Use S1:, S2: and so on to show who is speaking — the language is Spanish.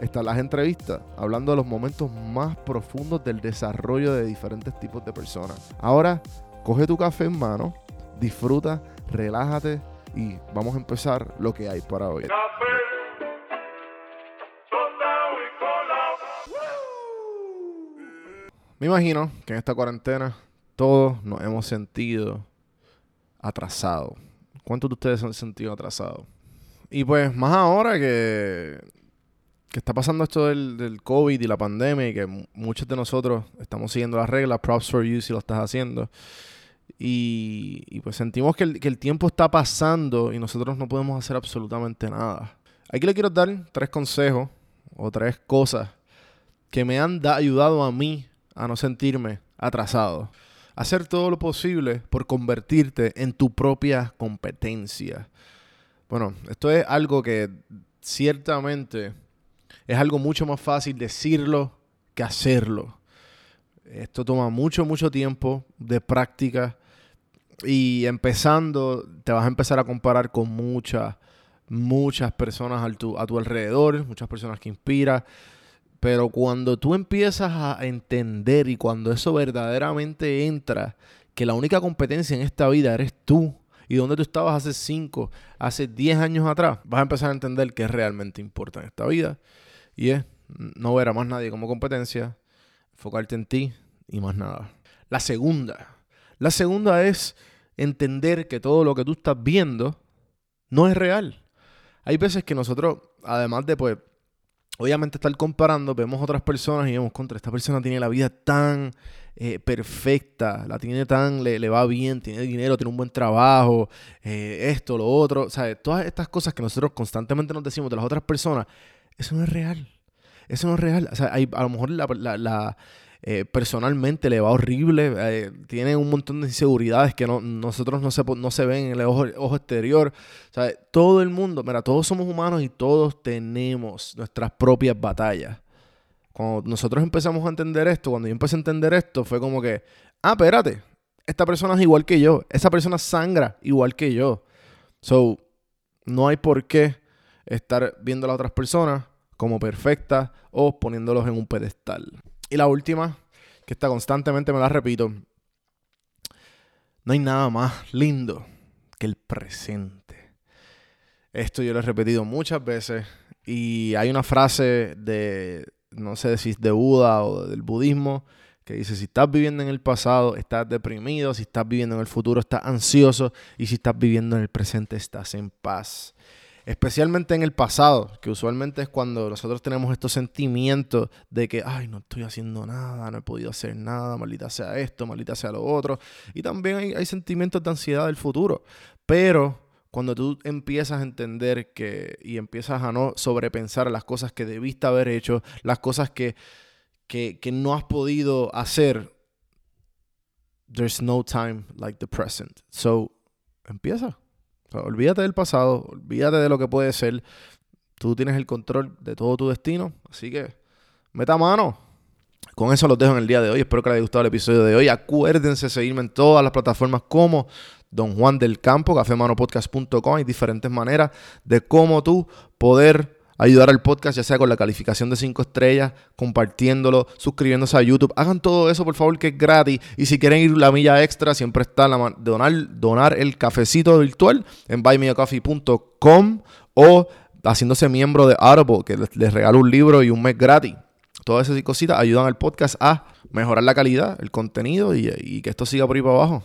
S1: están las entrevistas, hablando de los momentos más profundos del desarrollo de diferentes tipos de personas. Ahora, coge tu café en mano, disfruta, relájate y vamos a empezar lo que hay para hoy. Me imagino que en esta cuarentena todos nos hemos sentido atrasados. ¿Cuántos de ustedes se han sentido atrasados? Y pues más ahora que, que está pasando esto del, del, COVID y la pandemia y que muchos de nosotros estamos siguiendo las reglas, props for you si lo estás haciendo. Y, pues sentimos que el, que el, tiempo está pasando y nosotros no podemos hacer absolutamente nada. Aquí le quiero dar tres consejos o tres cosas que me han ayudado a mí a no sentirme atrasado. Hacer todo lo posible por convertirte en tu propia competencia. Bueno, esto es algo que ciertamente es algo mucho más fácil decirlo que hacerlo. Esto toma mucho, mucho tiempo de práctica. Y empezando, te vas a empezar a comparar con muchas, muchas personas a tu, a tu alrededor, muchas personas que inspiras. Pero cuando tú empiezas a entender y cuando eso verdaderamente entra, que la única competencia en esta vida eres tú y donde tú estabas hace 5, hace 10 años atrás, vas a empezar a entender qué realmente importa en esta vida. Y es no ver a más nadie como competencia, enfocarte en ti y más nada. La segunda. La segunda es entender que todo lo que tú estás viendo no es real. Hay veces que nosotros, además de pues obviamente estar comparando, vemos otras personas y vemos contra esta persona tiene la vida tan eh, perfecta, la tiene tan, le, le, va bien, tiene dinero, tiene un buen trabajo, eh, esto, lo otro, ¿sabes? Todas estas cosas que nosotros constantemente nos decimos de las otras personas, eso no es real. Eso no es real. O sea, hay, a lo mejor la, eh, personalmente le va horrible, eh, tiene un montón de inseguridades que no, nosotros no se, no se ven en el ojo, ojo exterior. O sea, todo el mundo, mira, todos somos humanos y todos tenemos nuestras propias batallas. Cuando nosotros empezamos a entender esto, cuando yo empecé a entender esto, fue como que, ah, espérate, esta persona es igual que yo, esa persona sangra igual que yo. So, no hay por qué estar viendo a las otras personas como perfectas o poniéndolos en un pedestal. Y la última, que está constantemente me la repito, no hay nada más lindo que el presente. Esto yo lo he repetido muchas veces y hay una frase de, no sé si es de Buda o del budismo, que dice, si estás viviendo en el pasado, estás deprimido, si estás viviendo en el futuro, estás ansioso, y si estás viviendo en el presente, estás en paz especialmente en el pasado, que usualmente es cuando nosotros tenemos estos sentimientos de que, ay, no estoy haciendo nada, no he podido hacer nada, maldita sea esto, maldita sea lo otro. Y también hay, sentimientos de ansiedad del futuro. Pero cuando tú empiezas a entender que y empiezas a no sobrepensar las cosas que debiste haber hecho, las cosas que, que, que no has podido hacer, there's no time like the present. So, empieza olvídate del pasado, olvídate de lo que puede ser. Tú tienes el control de todo tu destino, así que meta mano. Con eso los dejo en el día de hoy. Espero que les haya gustado el episodio de hoy. Acuérdense de seguirme en todas las plataformas como Don Juan del Campo, cafemanopodcast.com. Hay diferentes maneras de cómo tú poder ayudar al podcast, ya sea con la calificación de 5 estrellas, compartiéndolo, suscribiéndose a YouTube. Hagan todo eso, por favor, que es gratis. Y si quieren ir la milla extra, siempre está la donar, donar el cafecito virtual en buymeacoffee.com o haciéndose miembro de Audible, que les, les regalo un libro y un mes gratis. Todas esas cositas ayudan al podcast a mejorar la calidad, el contenido y, que esto siga por ahí para abajo.